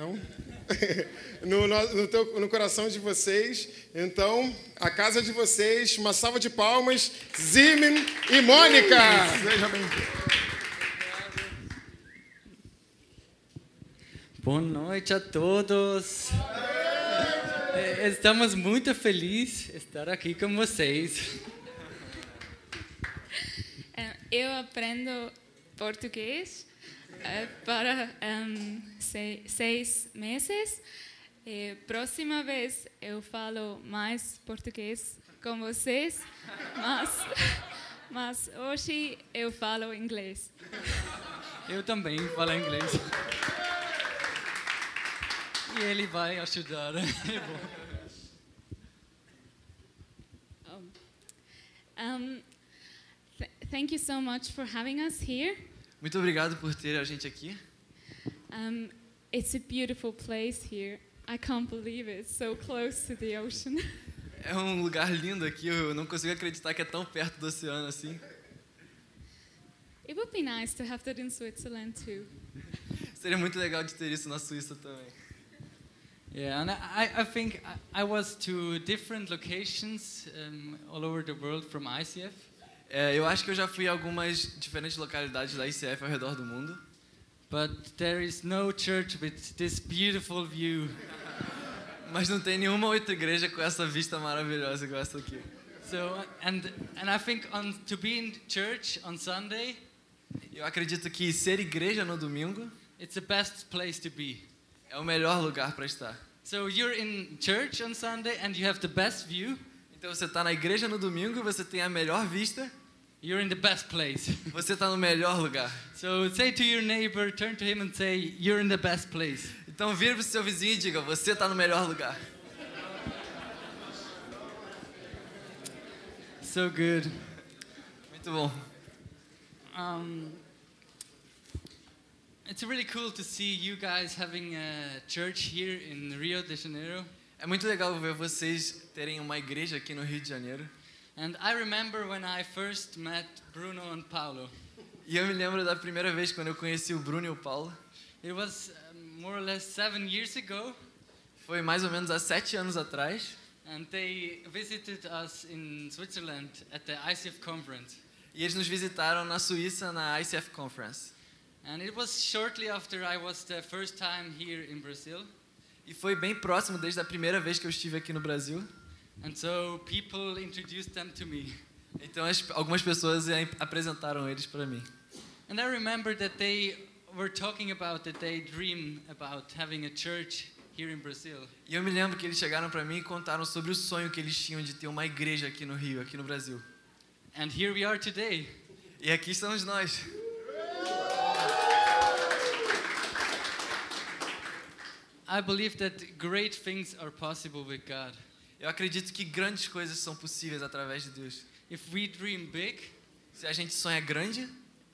Não? no, no, no, teu, no coração de vocês. Então, a casa de vocês, uma salva de palmas, Zimin e Mônica. Seja bem-vindo. Boa noite a todos. Eh, Estamos muito felizes de estar aqui com vocês. Eh, Eu aprendo português para em, sei- seis meses. E próxima vez eu falo mais português com vocês, mas, mas hoje eu falo inglês. Eu também falo inglês. E ele vai ajudar. É bom. Um, th- thank you so much for having us here. Muito obrigado por ter a gente aqui. Um, it's a beautiful place here. I can't believe it. It's so close to the ocean. É um lugar lindo aqui, eu não consigo acreditar que é tão perto do oceano assim. It would be nice to have that in Switzerland too. Seria muito legal de ter isso na Suíça também. Yeah, and I, I think I, I was to different locations um, all over the world from ICF. É, eu acho que eu já fui a algumas diferentes localidades da ICF ao redor do mundo, But there is no church with this beautiful view. mas não tem nenhuma outra igreja com essa vista maravilhosa igual essa aqui. So, and, and I think on, to be in church on Sunday, Eu acredito que ser igreja no domingo it's the best place to be. é o melhor lugar para estar. So you're in church on Sunday and you have the best view. Então você está na igreja no domingo, você tem a melhor vista, You're in the best place. você está no melhor lugar. so say to your neighbor, turn to him and say, You're in the best place. Então vira para o seu vizinho e diga: você está no melhor lugar. So good. Muito bom. Um, it's really cool to see you guys having a church here in Rio de Janeiro. É muito legal ver vocês terem uma igreja aqui no Rio de Janeiro. And I remember when I first met Bruno and Paulo. E eu me lembro da primeira vez quando eu conheci o Bruno e o Paulo. It was more or less seven years ago, Foi mais ou menos há sete anos atrás. and they visited us in Switzerland at the ICF conference. E eles nos visitaram na Suíça na ICF Conference. And it was shortly after I was the first time here in Brazil. E foi bem próximo desde a primeira vez que eu estive aqui no Brasil. And so people introduced them to me. Então as- algumas pessoas apresentaram eles para mim. And I remember that they were talking about that they dream about having a church here in Brazil. E eu me lembro que eles chegaram para mim e contaram sobre o sonho que eles tinham de ter uma igreja aqui no Rio, aqui no Brasil. And here we are today. E aqui estamos nós. I believe that great things are possible with God. Eu acredito que grandes coisas são possíveis através de Deus. If we dream big Se a gente sonha grande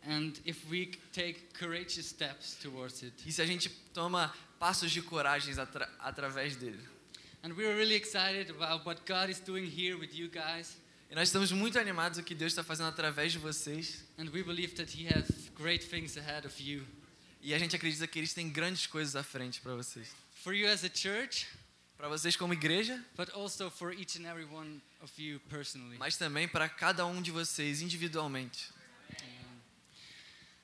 and if we take courageous steps towards it. e se a gente toma passos de coragem atra através dele. And we're really excited about what God is doing here with you guys. E nós estamos muito animados o que Deus está fazendo através de vocês. And we believe that He has great things ahead of you. E a gente acredita que eles têm grandes coisas à frente para vocês. For you as a church, Para vocês como igreja, but also for each and every one of you personally. mas também para cada um de vocês individualmente.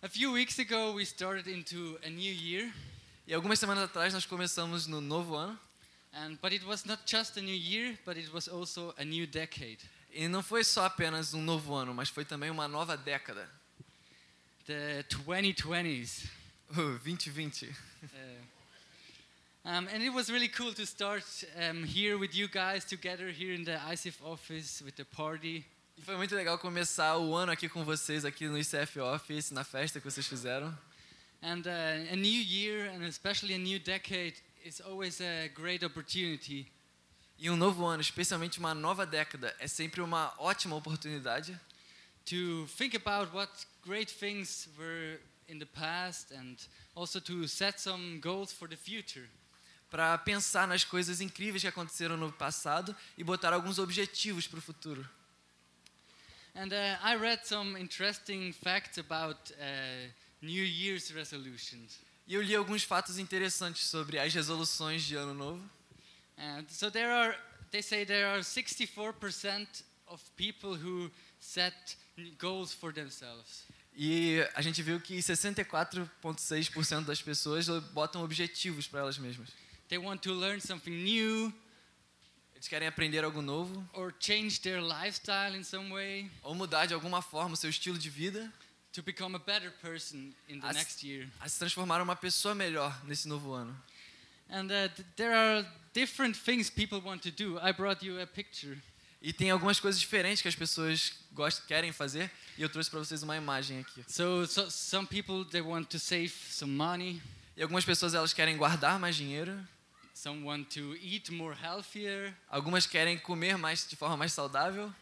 A few weeks ago, we started into a new year, E algumas semanas atrás nós começamos no novo ano. and but it was not just a new year, but it was also a new decade. E não foi só apenas um novo ano, mas foi também uma nova década. The 2020s. O 2020. Uh, um, and it was really cool to start um, here with you guys together here in the ICF office with the party. E foi muito legal começar o ano aqui com vocês, aqui no ICF Office, na festa que vocês fizeram. And uh, a new year, and especially a new decade, is always a great opportunity E um novo ano, especialmente uma nova década, é sempre uma ótima oportunidade to think about what great things were in the past and also to set some goals for the future. Para pensar nas coisas incríveis que aconteceram no passado e botar alguns objetivos para o futuro. And uh, I read some interesting facts about uh, New Year's resolutions. E eu li alguns fatos interessantes sobre as resoluções de ano novo. And so there are, they say there are 64% of people who set goals for themselves. E a gente viu que 64,6% das pessoas botam objetivos para elas mesmas. They want to learn something new Eles querem aprender algo novo or change their lifestyle in some way ou mudar de alguma forma o seu estilo de vida, to become a better person in the As- next year. a se transformar uma pessoa melhor nesse novo ano. And uh, th- there are different things people want to do. I brought you a picture. E tem algumas coisas diferentes que as pessoas gostam, querem fazer, e eu trouxe para vocês uma imagem aqui. So, so some people they want to save some money. E algumas pessoas elas querem guardar mais dinheiro, Some want to eat more healthier. algumas querem comer mais de forma mais saudável,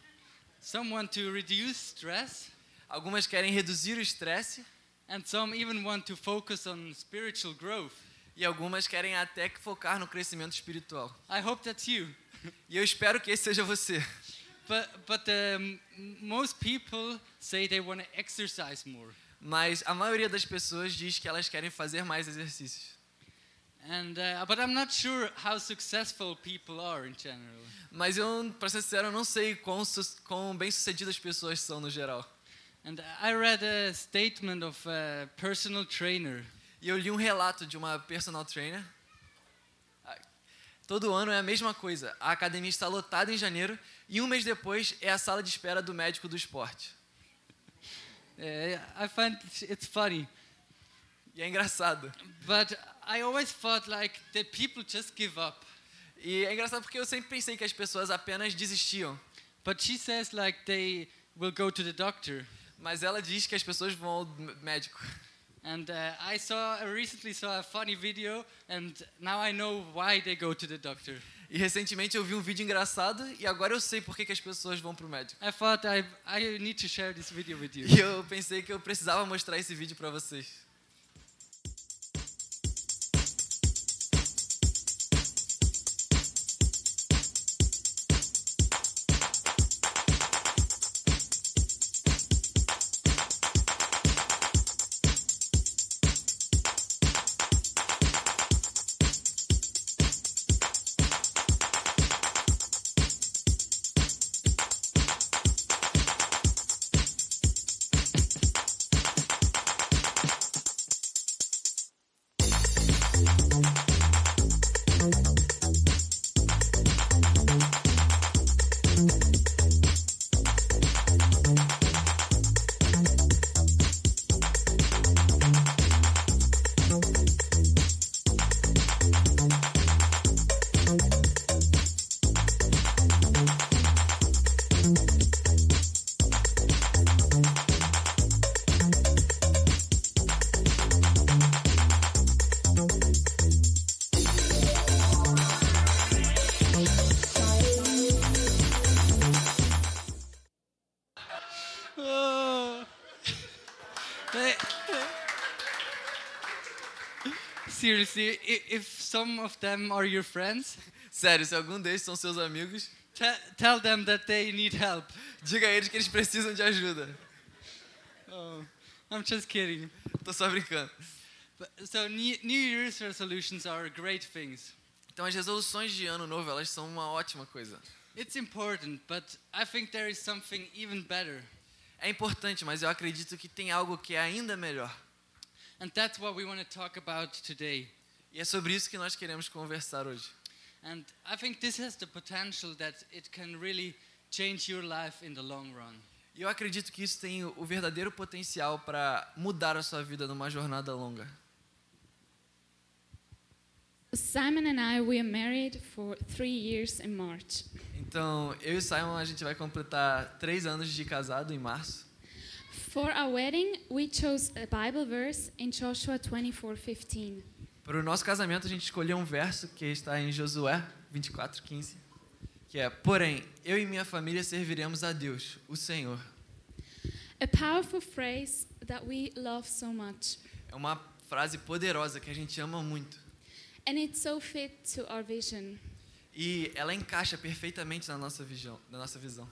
Some want to reduce stress. algumas querem reduzir o estresse And some even want to focus on spiritual growth. e algumas querem até que focar no crescimento espiritual. I hope that's you. E eu espero que esse seja você. But, but um, most people say they want to exercise more. Mas a maioria das pessoas diz que elas querem fazer mais exercícios. And, uh, but I'm not sure how successful people are in general. Mas eu, para ser sincero, eu não sei quão, quão bem sucedidas as pessoas são no geral. And I read a statement of a personal trainer. E eu li um relato de uma personal trainer. Ah, Todo ano é a mesma coisa. A academia está lotada em janeiro e um mês depois é a sala de espera do médico do esporte. Uh, I find it's funny. E é engraçado. But I always thought like that people just give up. E é engraçado porque eu sempre pensei que as pessoas apenas desistiam. But she says like they will go to the doctor. Mas ela diz que as pessoas vão ao médico. And uh, I saw I recently saw a funny video, and now I know why they go to the doctor. E recentemente eu vi um vídeo engraçado e agora eu sei por que, que as pessoas vão pro médico. I thought I I need to share this video with you. E eu pensei que eu precisava mostrar esse vídeo para vocês. Seriously, if some of them are your friends, Sério, se algum desses são seus amigos, te- tell them that they need help. diga a eles que eles precisam de ajuda. Oh, I'm just kidding. Tô só brincando. But, so New, New Year's resolutions are great things. Então as resoluções de ano novo, elas são uma ótima coisa. It's important, but I think there is something even better. É importante, mas eu acredito que tem algo que é ainda melhor. And that's what we want to talk about today. E é sobre isso que nós queremos conversar hoje. And I think this has the potential that it can really change your life in the long run. E eu acredito que isso tem o verdadeiro potencial para mudar a sua vida numa jornada longa. Simon and I, we are married for three years in March. Então, eu e Simon, a gente vai completar três anos de casado em março. For our wedding, we chose a Bible verse in Joshua 24:15. Para o nosso casamento, a gente escolheu um verso que está em Josué 24:15, que é: Porém, eu e minha família serviremos a Deus, o Senhor. A powerful phrase that we love so much. É uma frase poderosa que a gente ama muito. And it so fit to our vision. E ela encaixa perfeitamente na nossa visão. Na nossa visão.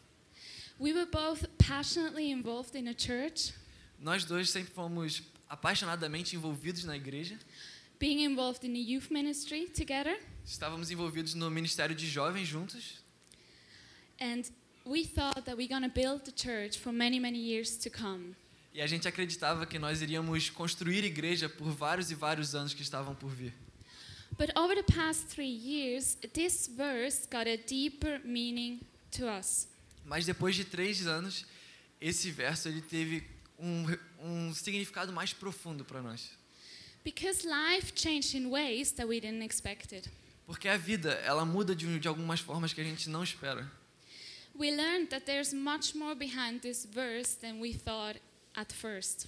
We were both passionately involved in a church, Nós dois sempre fomos apaixonadamente envolvidos na igreja, being involved in the youth ministry together, estávamos envolvidos no ministério de jovens juntos and we thought that we're going to build the church for many, many years to come. e a gente acreditava que nós iríamos construir igreja por vários e vários anos que estavam por vir. But over the past three years, this verse got a deeper meaning to us. Mas depois de três anos, esse verso ele teve um, um significado mais profundo para nós. Because life changed in ways that we didn't expect it. Porque a vida, ela muda de, de algumas formas que a gente não espera. We learned that there's much more behind this verse than we thought at first.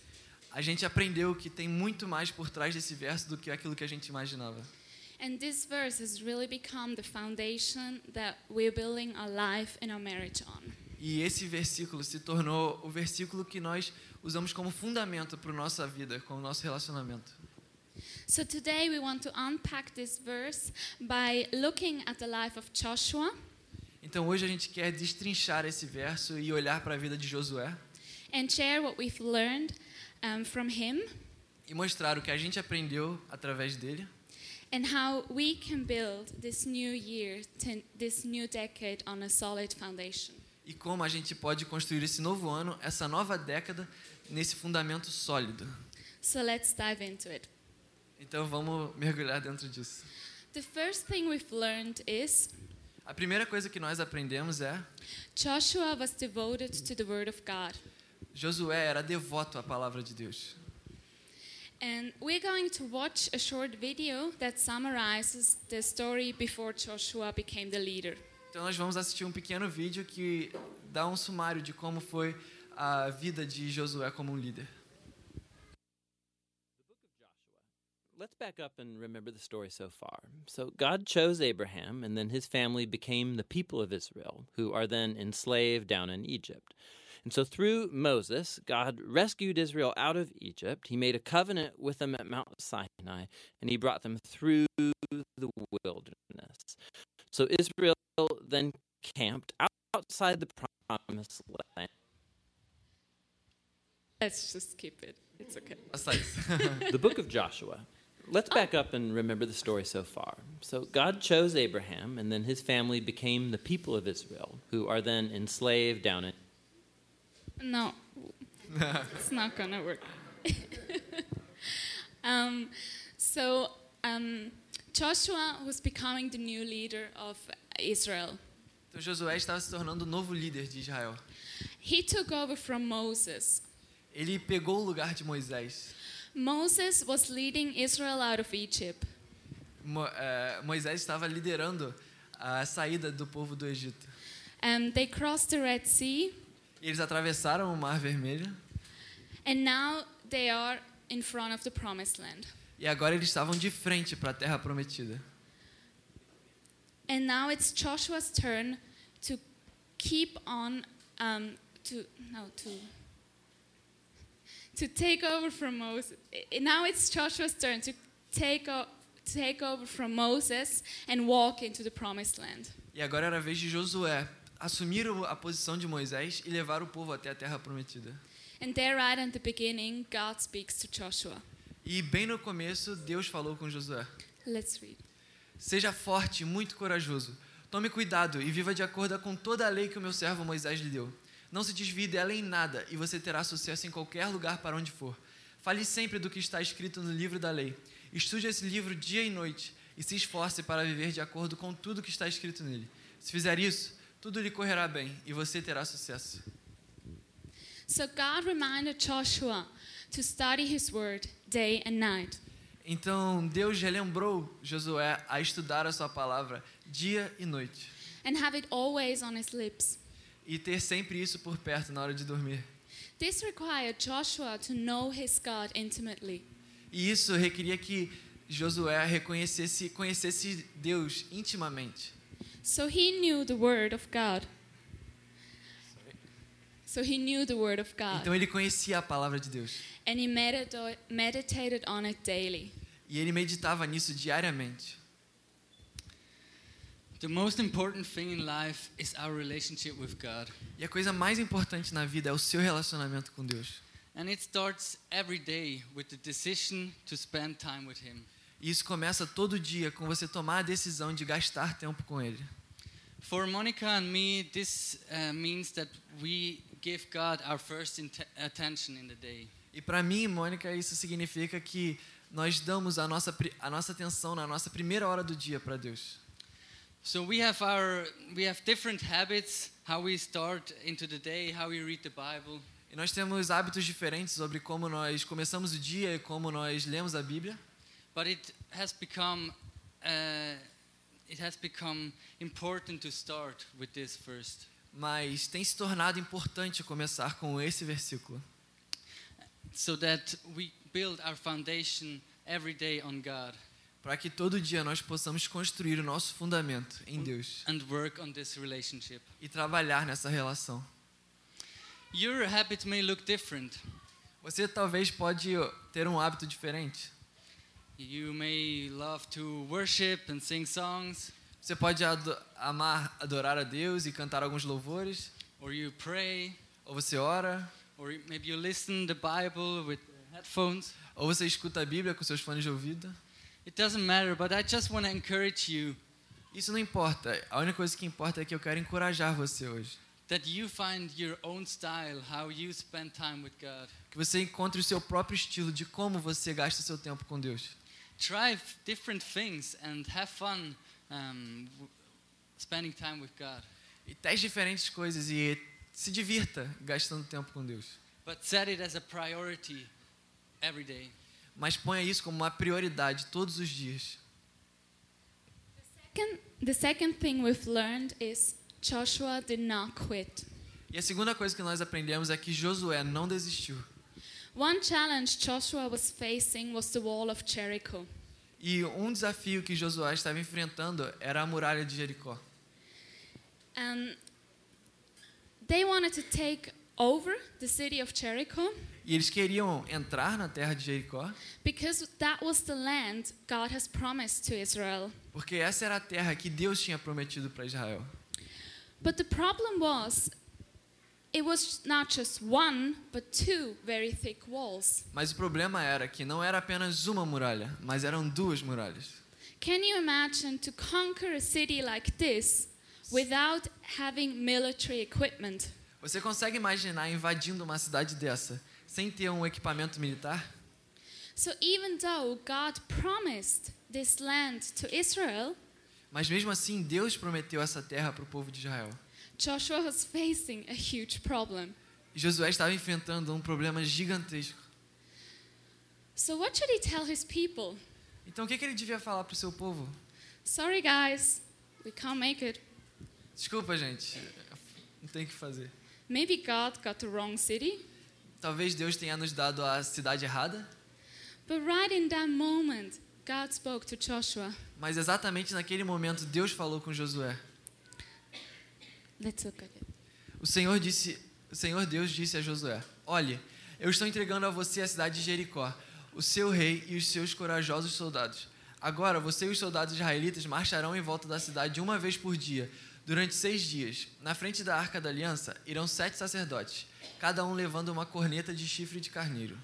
A gente aprendeu que tem muito mais por trás desse verso do que aquilo que a gente imaginava. And this verse has really become the foundation that we're building our life and our marriage on. E esse versículo se tornou o versículo que nós usamos como fundamento para a nossa vida, com o nosso relacionamento. So today we want to unpack this verse by looking at the life of Joshua Então hoje a gente quer destrinchar esse verso e olhar para a vida de Josué and share what we've learned um, from him e mostrar o que a gente aprendeu através dele and how we can build this new year, this new decade on a solid foundation. E como a gente pode construir esse novo ano, essa nova década, nesse fundamento sólido. So let's dive into it. Então vamos mergulhar dentro disso. The first thing we've learned is A primeira coisa que nós aprendemos é Joshua was devoted to the Word of God. Josué era devoto à palavra de Deus. And we're going to watch a short video that summarizes the story before Joshua became the leader. Então nós vamos assistir um pequeno vídeo que dá um sumário de como foi a vida de Josué como um líder. Let's back up and remember the story so far. So, God chose Abraham, and then his family became the people of Israel, who are then enslaved down in Egypt. And so, through Moses, God rescued Israel out of Egypt. He made a covenant with them at Mount Sinai, and he brought them through the wilderness. So, Israel then camped outside the promised land. Let's just skip it. It's okay. Basta isso. the book of Joshua. Let's back up and remember the story so far. So, God chose Abraham, and then his family became the people of Israel, who are then enslaved down in. No, it's not gonna work. um, so um, Joshua was becoming the new leader of Israel. Então Josué estava se tornando o novo líder de Israel. He took over from Moses. Ele pegou o lugar de Moisés. Moses was leading Israel out of Egypt. Mo, eh, Moisés estava liderando a saída do povo do Egito. And they crossed the Red Sea, Eles atravessaram o Mar Vermelho and now they are in front of the Promised Land. E agora eles estavam de frente para a Terra Prometida. And now it's Joshua's turn to keep on um, to no to to take over from Moses. Now it's Joshua's turn to take o- take over from Moses and walk into the promised land. E agora era a vez de Josué assumir a posição de Moisés e levar o povo até a Terra Prometida. And there, right at the beginning, God speaks to Joshua. E bem no começo, Deus falou com Josué: Let's read. Seja forte e muito corajoso. Tome cuidado e viva de acordo com toda a lei que o meu servo Moisés lhe deu. Não se desvie dela em nada e você terá sucesso em qualquer lugar para onde for. Fale sempre do que está escrito no livro da lei. Estude esse livro dia e noite e se esforce para viver de acordo com tudo que está escrito nele. Se fizer isso, tudo lhe correrá bem e você terá sucesso. So God reminded Joshua to study his word day and night. Então Deus relembrou Josué a estudar a sua palavra dia e noite and have it always on his lips. e ter sempre isso por perto na hora de dormir. This required Joshua to know his God intimately. E isso requeria que Josué reconhecesse, conhecesse Deus intimamente. So he knew the word of God. So he knew the word of God Então ele conhecia a palavra de Deus and he medita- meditated on it daily. e ele meditava nisso diariamente. The most important thing in life is our relationship with God. E a coisa mais importante na vida é o seu relacionamento com Deus. And it starts every day with the decision to spend time with Him. E isso começa todo dia com você tomar a decisão de gastar tempo com Ele. For Monica and me, this uh, means that we give God our first attention in the day. E para mim, Mônica, isso significa que nós damos a nossa, a nossa atenção na nossa primeira hora do dia para Deus. So we have our we have different habits how we start into the day, how we read the Bible. E nós temos hábitos diferentes sobre como nós começamos o dia e como nós lemos a Bíblia. But it has become uh, it has become important to start with this first. Mas tem se tornado importante começar com esse versículo, so that we build our foundation every day on God para que todo dia nós possamos construir o nosso fundamento em Deus and work on this relationship. e trabalhar nessa relação. Your habits may look different. Você talvez pode ter um hábito diferente. You may love to worship and sing songs, Você pode amar, adorar a Deus e cantar alguns louvores, or you pray, ou você ora, or maybe you listen the Bible with headphones. ou você escuta a Bíblia com seus fones de ouvido. It doesn't matter, but I just want to encourage you Isso não importa. A única coisa que importa é que eu quero encorajar você hoje. that you find your own style, how you spend time with God. Que você encontre o seu próprio estilo de como você gasta seu tempo com Deus. Try different things and have fun um, spending time with God. E teste diferentes coisas e se divirta gastando tempo com Deus. But set it as a priority every day. Mas ponha isso como uma prioridade todos os dias. Second, the second thing we've learned is Joshua did not quit. E a segunda coisa que nós aprendemos é que Josué não desistiu. One challenge Joshua was facing was the wall of Jericho. E um desafio que Josué estava enfrentando era a muralha de Jericó. And they wanted to take over the city of Jericho E eles queriam entrar na terra de Jericó, because that was the land God has promised to Israel. porque essa era a terra que Deus tinha prometido para Israel. But the problem was it was not just one, but two very thick walls. Mas o problema era que não era apenas uma muralha, mas eram duas muralhas. Can you imagine to conquer a city like this without having military equipment? Você consegue imaginar invadindo uma cidade dessa sem ter um equipamento militar? So even though God promised this land to Israel, Mas mesmo assim, Deus prometeu essa terra para o povo de Israel. Joshua was facing a huge problem. Josué estava enfrentando um problema gigantesco. So what should he tell his people? Então, o que, que ele devia falar para o seu povo? Sorry guys, we can't make it. Desculpa, gente, não tem o que fazer. Maybe God got the wrong city, Talvez Deus tenha nos dado a cidade errada, but right in that moment, God spoke to Joshua. mas exatamente naquele momento Deus falou com Josué. Let's look at it. O Senhor disse, o Senhor Deus disse a Josué: Olhe, eu estou entregando a você a cidade de Jericó, o seu rei e os seus corajosos soldados. Agora você e os soldados israelitas marcharão em volta da cidade uma vez por dia, durante seis dias. Na frente da arca da aliança irão sete sacerdotes, cada um levando uma corneta de chifre de carneiro.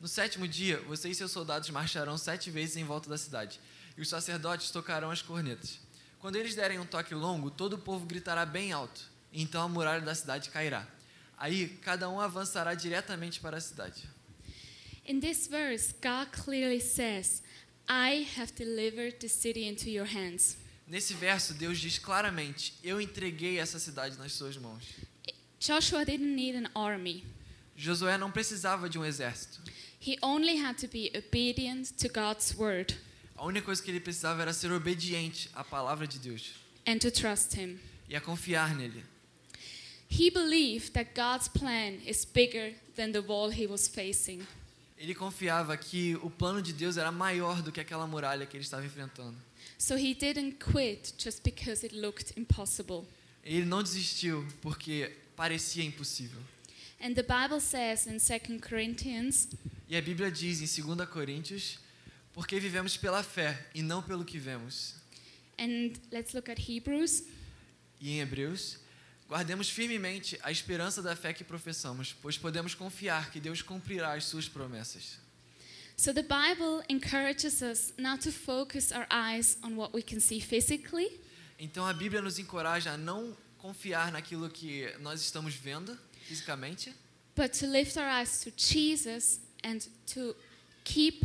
No sétimo dia, você e seus soldados marcharão sete vezes em volta da cidade, e os sacerdotes tocarão as cornetas. Quando eles derem um toque longo, todo o povo gritará bem alto, então a muralha da cidade cairá. Aí, cada um avançará diretamente para a cidade. In this verse, God clearly says, I have delivered the city into your hands. Nesse verso, Deus diz claramente: Eu entreguei essa cidade nas suas mãos. Joshua didn't need an army. Josué não precisava de um exército. He only had to be obedient to God's word A única coisa que ele precisava era ser obediente à palavra de Deus and to trust him. e a confiar nele. He believed that God's plan is bigger than the wall he was facing. Ele confiava que o plano de Deus era maior do que aquela muralha que ele estava enfrentando. So he didn't quit just because it looked impossible. Ele não desistiu porque parecia impossível. And the Bible says in 2 Corinthians E a Bíblia diz em 2 Coríntios: Porque vivemos pela fé e não pelo que vemos. and let's look at Hebrews E em Hebreus, Guardemos firmemente a esperança da fé que professamos, pois podemos confiar que Deus cumprirá as suas promessas. So the Bible encourages us not to focus our eyes on what we can see physically, Então a Bíblia nos encoraja a não confiar naquilo que nós estamos vendo fisicamente, but to lift our eyes to Jesus and to keep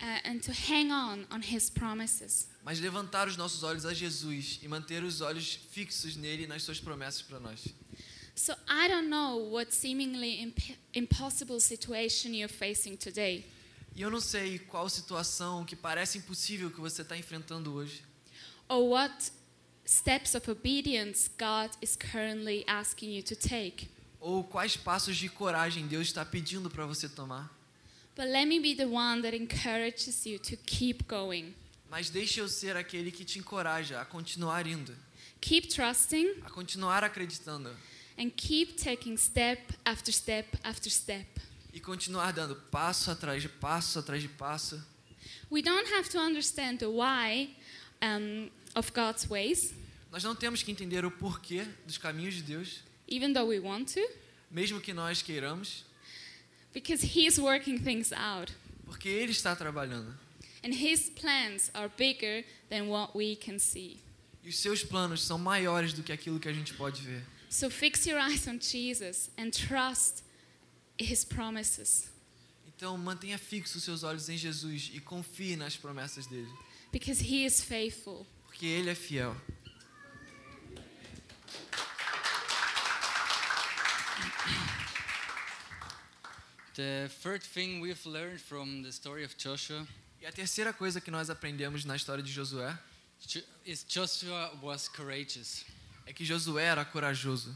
uh, and to hang on on his promises. mas levantar os nossos olhos a Jesus e manter os olhos fixos nele e nas suas promessas para nós. So I don't know what seemingly imp- impossible situation you're facing today, E eu não sei qual situação que parece impossível que você está enfrentando hoje, or what steps of obedience God is currently asking you to take. ou quais passos de coragem Deus está pedindo para você tomar. But let me be the one that encourages you to keep going. Mas deixe eu ser aquele que te encoraja a continuar indo, Keep trusting a continuar acreditando and keep taking step after step after step. e continuar dando passo atrás de passo atrás de passo. We don't have to understand the why um, of God's ways, Nós não temos que entender o porquê dos caminhos de Deus, even though we want to, mesmo que nós queiramos, because He's working things out. porque Ele está trabalhando. And His plans are bigger than what we can see. E os seus planos são maiores do que aquilo que a gente pode ver. So fix your eyes on Jesus and trust His promises, Então mantenha fixos os seus olhos em Jesus e confie nas promessas dele, because He is faithful. porque Ele é fiel. The third thing we've learned from the story of Joshua E a terceira coisa que nós aprendemos na história de Josué Jo- is Joshua was courageous. é que Josué era corajoso.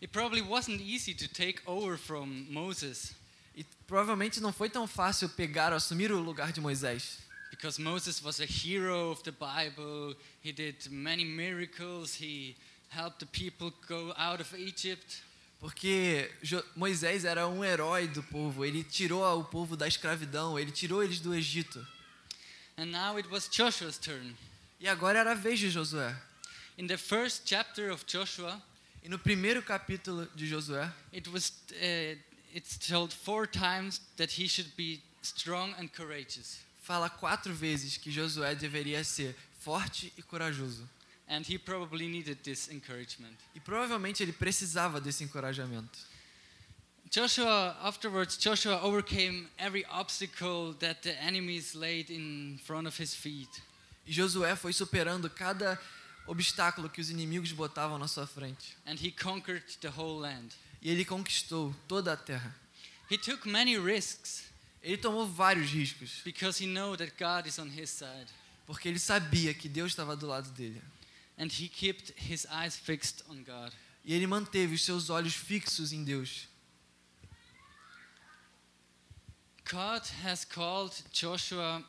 It probably wasn't easy to take over from Moses E provavelmente não foi tão fácil pegar ou assumir o lugar de Moisés, because Moses was a hero of the Bible. He did many miracles. He helped the people go out of Egypt. Porque Moisés era um herói do povo. Ele tirou o povo da escravidão, ele tirou eles do Egito. E agora era a vez de Josué. In the first chapter of Joshua, E no primeiro capítulo de Josué, it was uh, it's told four times that he should be strong and courageous. fala quatro vezes que Josué deveria ser forte e corajoso. And he probably needed this encouragement. E provavelmente ele precisava desse encorajamento. Joshua, afterwards, Joshua overcame every obstacle that the enemies laid in front of his feet. E Josué foi superando cada obstáculo que os inimigos botavam na sua frente. And he conquered the whole land. E ele conquistou toda a terra. He took many risks Ele tomou vários riscos, because he knew that God is on his side. porque ele sabia que Deus estava do lado dele. And he kept his eyes fixed on God. E ele manteve os seus olhos fixos em Deus. God has called Joshua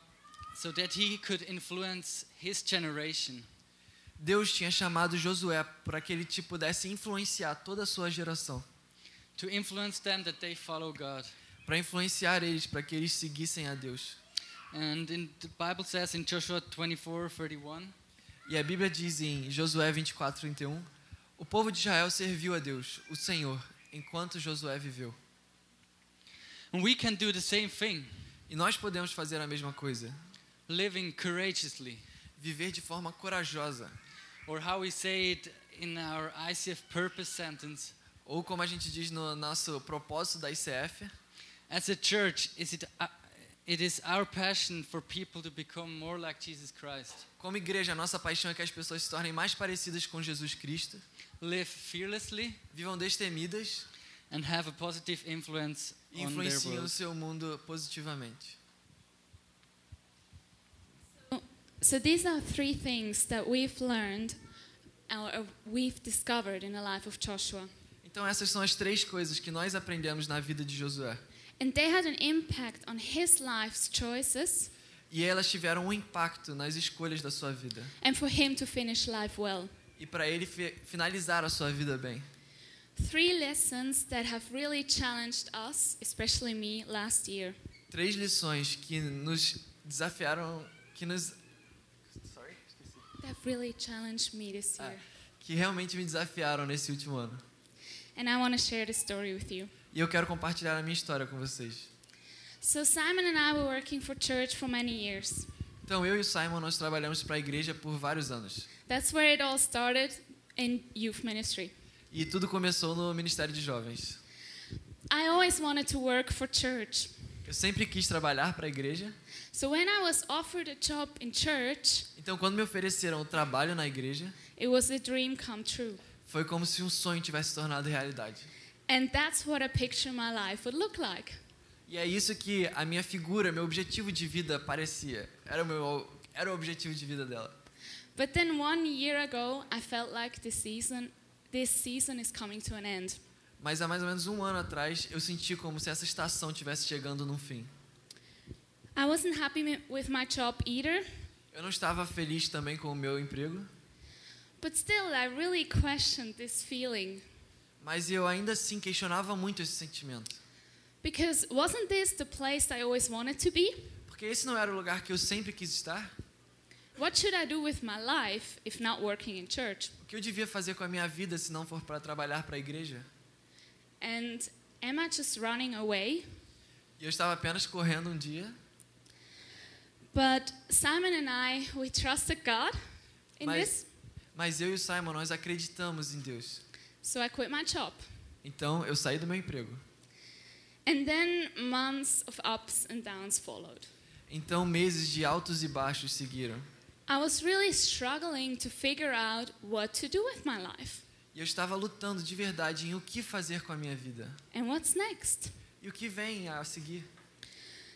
so that he could influence his generation. Deus tinha chamado Josué para que ele te pudesse influenciar toda a sua geração, to influence them that they follow God. para influenciar eles para que eles seguissem a Deus. And in the Bible says in Joshua 24:31, E a Bíblia diz em Josué 24:31, o povo de Israel serviu a Deus, o Senhor, enquanto Josué viveu. and we can do the same thing, E nós podemos fazer a mesma coisa, living courageously, viver de forma corajosa, or how we say it in our ICF purpose sentence, ou como a gente diz no nosso propósito da ICF, as a church, is it como igreja, a nossa paixão é que as pessoas se tornem mais parecidas com Jesus Cristo, Live fearlessly vivam destemidas and have a positive influence e on their influenciem o world. seu mundo positivamente. So these are three things that we've learned or uh, we've discovered in the life of Joshua. Então essas são as três coisas que nós aprendemos na vida de Josué. And they had an impact on his life's choices E elas tiveram um impacto nas escolhas da sua vida. and for him to finish life well. E para ele fi- finalizar a sua vida bem. Three lessons that have really challenged us, especially me, last year. Três lições que nos desafiaram, que nos, Sorry? That really challenged me this year. que realmente me desafiaram nesse último ano. And I want to share this story with you. E eu quero compartilhar a minha história com vocês. So Simon and I were working for church for many years. Então, eu e o Simon, nós trabalhamos para a igreja por vários anos. That's where it all started in youth ministry. E tudo começou no Ministério de Jovens. I always wanted to work for church. Eu sempre quis trabalhar para a igreja. So when I was offered a job in church, Então, quando me ofereceram o trabalho na igreja, it was a dream come true. foi como se um sonho tivesse se tornado realidade. And that's what I picture my life would look like. E é isso que a minha figura, meu objetivo de vida parecia. Era o meu era o objetivo de vida dela. But then one year ago, I felt like this season this season is coming to an end. Mas há mais ou menos um ano atrás, eu senti como se essa estação tivesse chegando num fim. I wasn't happy with my job either, Eu não estava feliz também com o meu emprego, but still I really questioned this feeling mas eu ainda assim questionava muito esse sentimento. because wasn't this the place I always wanted to be? Porque esse não era o lugar que eu sempre quis estar. What should I do with my life if not working in church? O que eu devia fazer com a minha vida se não for para trabalhar para a igreja? And am I just running away? E eu estava apenas correndo um dia, But Simon and I, we trusted God in Mas- this, mas eu e o Simon nós acreditamos em Deus. So I quit my job. Então eu saí do meu emprego. And then months of ups and downs followed. Então meses de altos e baixos seguiram. I was really struggling to figure out what to do with my life. E eu estava lutando de verdade em o que fazer com a minha vida. And what's next? E o que vem a seguir.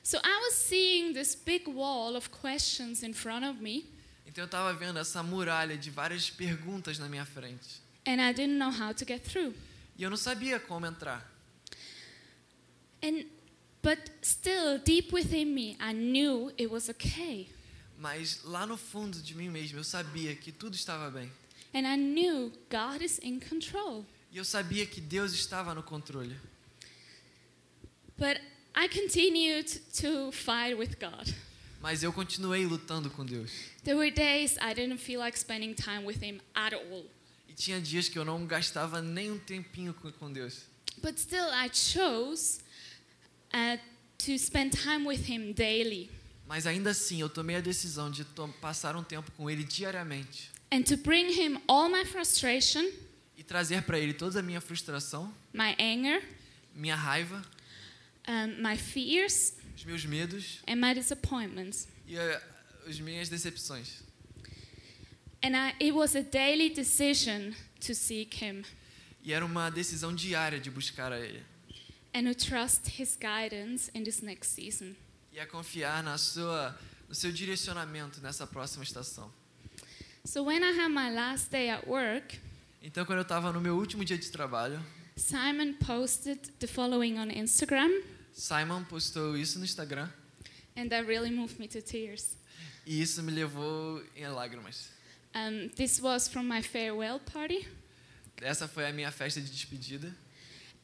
So I was seeing this big wall of questions in front of me, Então eu estava vendo essa muralha de várias perguntas na minha frente. And I didn't know how to get through. E eu não sabia como entrar. And but still deep within me, I knew it was okay. Mas lá no fundo de mim mesmo eu sabia que tudo estava bem. And I knew God is in control. E eu sabia que Deus estava no controle. But I continued to fight with God. Mas eu continuei lutando com Deus. There were days I didn't feel like spending time with Him at all. E tinha dias que eu não gastava nem um tempinho com- Deus. But still, I chose uh, to spend time with Him daily Mas ainda assim eu tomei a decisão de passar um tempo com Ele diariamente. and to bring Him all my frustration, E trazer para Ele toda a minha frustração, my anger, minha raiva, um, my fears, os meus medos and my disappointments. e eh, as minhas decepções. And I, it was a daily decision to seek Him E era uma decisão diária de buscar a Ele. and to trust His guidance in this next season. E a confiar na sua, no seu direcionamento nessa próxima estação. So when I had my last day at work, Então, quando eu estava no meu último dia de trabalho, Simon posted the following on Instagram, Simon postou isso no Instagram and that really moved me to tears. e isso me levou em lágrimas. Um, this was from my farewell party, Essa foi a minha festa de despedida.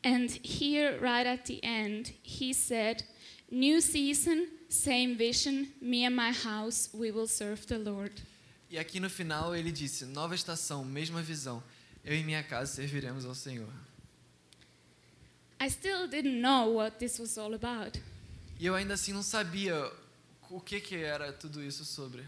and here, right at the end, he said, New season, same vision, me and my house, we will serve the Lord. E aqui no final ele disse: Nova estação, mesma visão. Eu e minha casa serviremos ao Senhor. I still didn't know what this was all about, E eu ainda assim não sabia o que, que era tudo isso sobre.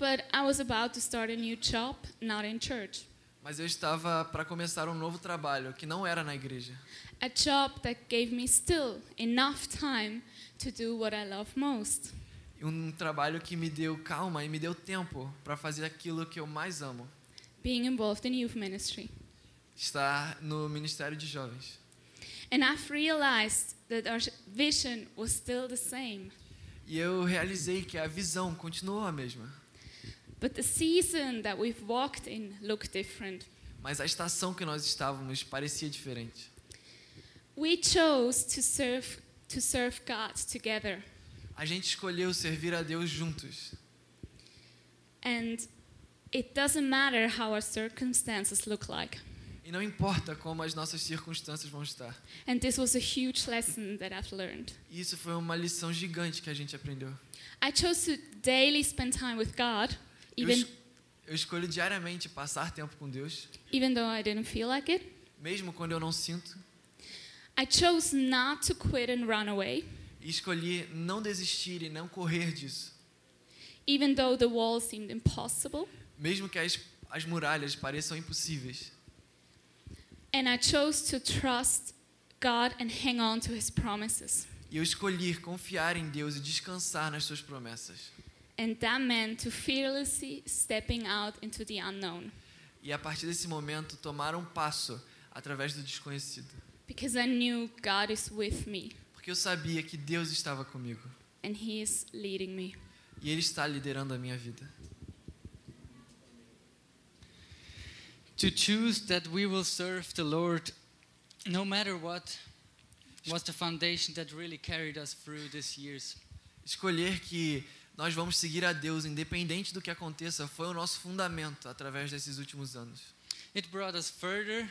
But I was about to start a new job, not in church. Mas eu estava para começar um novo trabalho que não era na igreja. A job that gave me still enough time to do what I love most. Um trabalho que me deu calma e me deu tempo para fazer aquilo que eu mais amo: being involved in youth ministry. estar no Ministério de Jovens. And I've realized that our vision was still the same, E eu realizei que a visão continuou a mesma, but the season that we've walked in looked different. mas a estação que nós estávamos parecia diferente. We chose to serve to serve God together. A gente escolheu servir a Deus juntos. And it doesn't matter how our circumstances look like. E não importa como as nossas circunstâncias vão estar. And this was a huge lesson that I've learned. E isso foi uma lição gigante que a gente aprendeu. I chose to daily spend time with God, Eu, even es- Eu escolho diariamente passar tempo com Deus, even though I didn't feel like it. mesmo quando eu não sinto. I chose not to quit and run away, E escolhi não desistir e não correr disso, even though the wall seemed impossible. mesmo que as, as muralhas pareçam impossíveis. And I chose to trust God and hang on to his promises. E eu escolhi confiar em Deus e descansar nas suas promessas. And that meant to fearlessly stepping out into the unknown E a partir desse momento, tomar um passo através do desconhecido. because I knew God is with me Porque eu sabia que Deus estava comigo. and he is leading me. E Ele está liderando a minha vida. To choose that we will serve the Lord no matter what was the foundation that really carried us through these years. Escolher que nós vamos seguir a Deus, independente do que aconteça, foi o nosso fundamento através desses últimos anos. It brought us further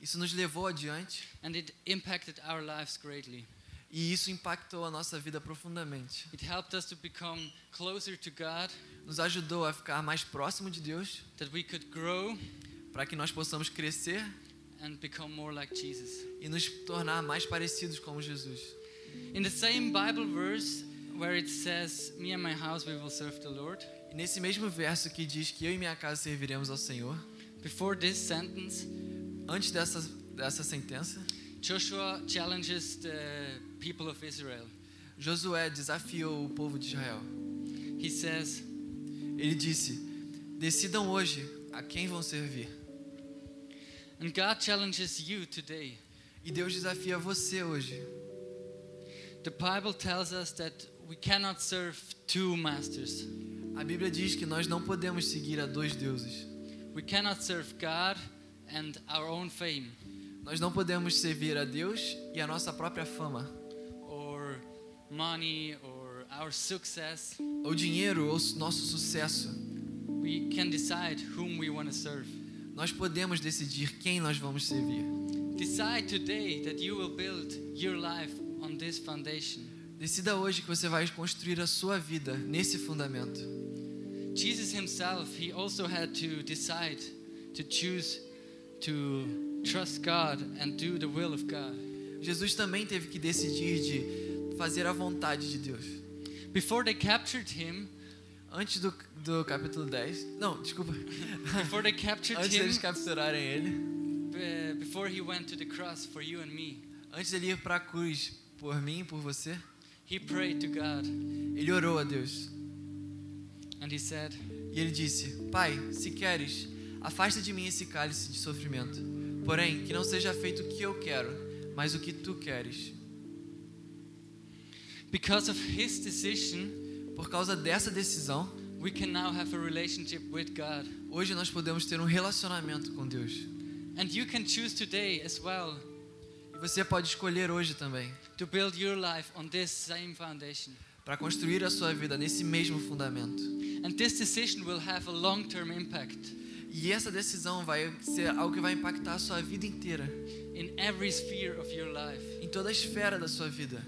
Isso nos levou adiante and it impacted our lives greatly. e isso impactou a nossa vida profundamente. It helped us to become closer to God, Nos ajudou a ficar mais próximo de Deus, that we could grow para que nós possamos crescer and become more like Jesus. e nos tornar mais parecidos com Jesus. In the same Bible verse where it says, Me and my house we will serve the Lord, E nesse mesmo verso que diz que eu e minha casa serviremos ao Senhor, before this sentence, antes dessa, dessa sentença, Joshua challenges the people of Israel. Josué desafiou o povo de Israel. He says, Ele disse: Decidam hoje a quem vão servir. And God challenges you today. E Deus desafia você hoje. The Bible tells us that we cannot serve two masters. A Bíblia diz que nós não podemos seguir a dois deuses. We cannot serve God and our own fame, Nós não podemos servir a Deus e a nossa própria fama, or money, or our success. ou dinheiro, ou nosso sucesso. We can decide whom we want to serve. Nós podemos decidir quem nós vamos servir. Decide today that you will build your life on this foundation. Decida hoje que você vai construir a sua vida nesse fundamento. Jesus himself, he also had to decide to choose to trust God and do the will of God. Jesus também teve que decidir de fazer a vontade de Deus. Before they captured him, Antes do, do capítulo 10. Não, desculpa. before they captured Antes him, deles capturarem ele. uh, before he went to the cross for you and me, Antes dele ir para a cruz por mim e por você. He prayed to God Ele orou a Deus. and he said, E ele disse: Pai, se queres, afasta de mim esse cálice de sofrimento. Porém, que não seja feito o que eu quero, mas o que tu queres. Because of his decision, Por causa dessa decisão, we can now have a relationship with God. hoje nós podemos ter um relacionamento com Deus. And you can choose today as well E você pode escolher hoje também to build your life on this same foundation. para construir a sua vida nesse mesmo fundamento. And this decision will have a long term impact E essa decisão vai ser algo que vai impactar a sua vida inteira, in every sphere of your life. em toda a esfera da sua vida.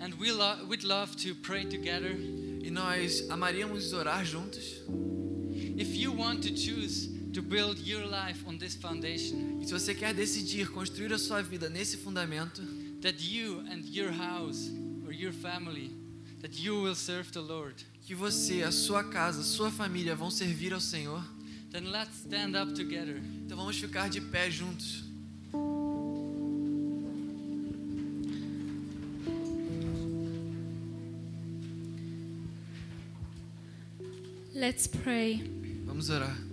And we lo- we'd love to pray together. E nós amaríamos orar juntos. If you want to choose to build your life on this foundation, E se você quer decidir construir a sua vida nesse fundamento, that you and your house or your family, that you will serve the Lord, que você, a sua casa, a sua família vão servir ao Senhor, then let's stand up together. então vamos ficar de pé juntos. Let's pray. Vamos orar.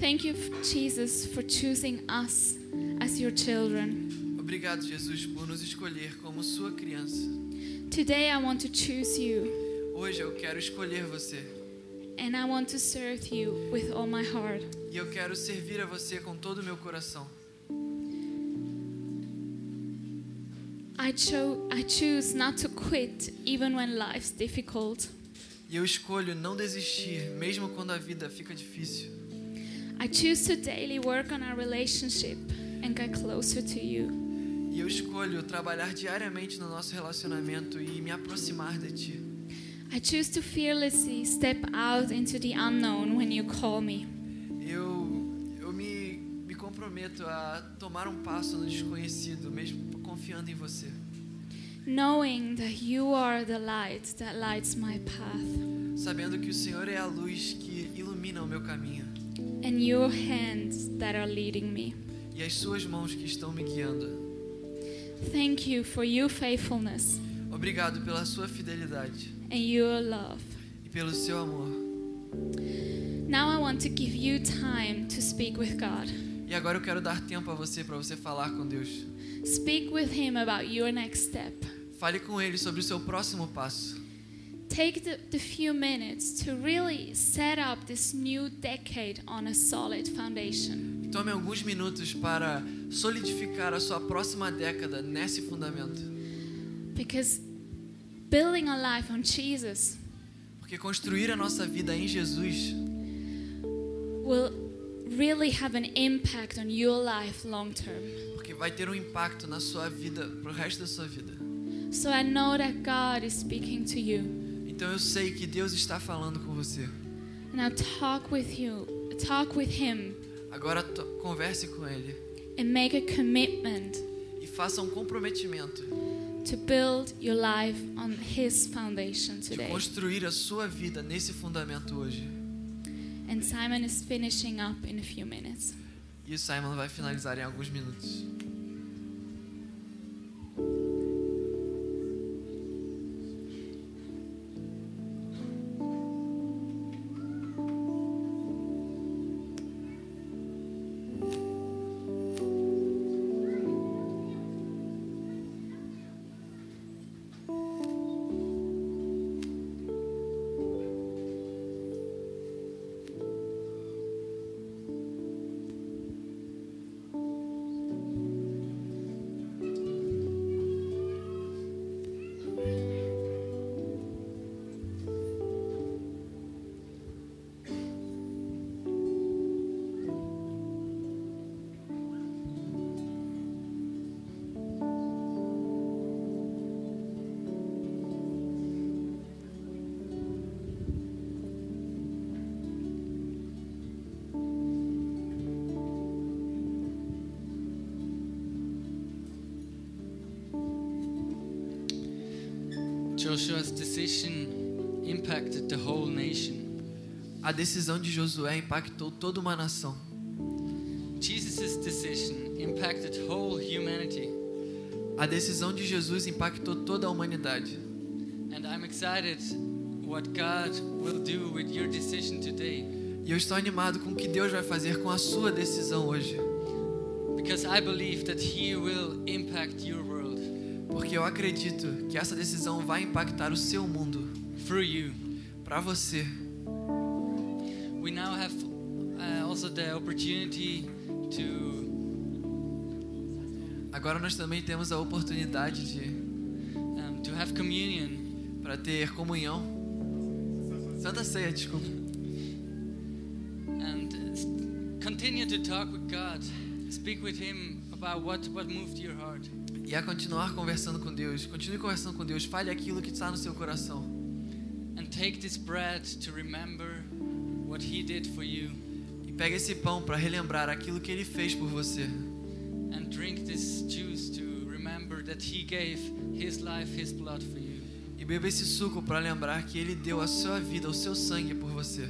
Thank you, Jesus, for choosing us as your children. Obrigado, Jesus, por nos escolher como sua criança. Today I want to choose you Hoje eu quero escolher você and I want to serve you with all my heart. e eu quero servir a você com todo o meu coração. I, cho- I choose not to quit even when life's difficult. E eu escolho não desistir, mesmo quando a vida fica difícil. I choose to daily work on our relationship and get closer to you. E eu escolho trabalhar diariamente no nosso relacionamento e me aproximar de ti. I choose to fearlessly step out into the unknown when you call me. Eu, eu me, me comprometo a tomar um passo no desconhecido, mesmo confiando em você. Knowing that you are the light that lights my path, Sabendo que o Senhor é a luz que ilumina o meu caminho and your hands that are leading me. e as suas mãos que estão me guiando. Thank you for your faithfulness Obrigado pela sua fidelidade and your love. e pelo seu amor. Now I want to give you time to speak with God. E agora eu quero dar tempo a você para você falar com Deus. Speak with Him about your next step. Fale com Ele sobre o seu próximo passo. Take the, the few minutes to really set up this new decade on a solid foundation. Tome alguns minutos para solidificar a sua próxima década nesse fundamento. Because building a life on Jesus Porque construir a nossa vida em Jesus will really have an impact on your life long term. porque vai ter um impacto na sua vida pro resto da sua vida. So I know that God is speaking to you. Então eu sei que Deus está falando com você. I'll talk with you, talk with Him, Agora converse com Ele and make a commitment e faça um comprometimento to build your life on His foundation de today. construir a sua vida nesse fundamento hoje. And Simon is finishing up in a few minutes. E o Simon vai finalizar em alguns minutos. Joshua's decision impacted the whole nation. A decisão de Josué impactou toda uma nação. Jesus' decision impacted whole humanity. A decisão de Jesus impactou toda a humanidade. And I'm excited what God will do with your decision today. E eu estou animado com o que Deus vai fazer com a sua decisão hoje. Because I believe that He will impact your world Porque eu acredito que essa decisão vai impactar o seu mundo. through you. Para você. We now have uh, also the opportunity to Agora nós também temos a oportunidade de um, to have communion para ter comunhão. Santa Ceia, desculpa. and uh, continue to talk with God. Speak with Him about what, what moved your heart. E a continuar conversando com Deus. Continue conversando com Deus. Fale aquilo que está no seu coração. And take this bread to remember what He did for you. E pega esse pão para relembrar aquilo que Ele fez por você. And drink this juice to remember that He gave His life, His blood for you. E beba esse suco para lembrar que Ele deu a sua vida, o seu sangue por você.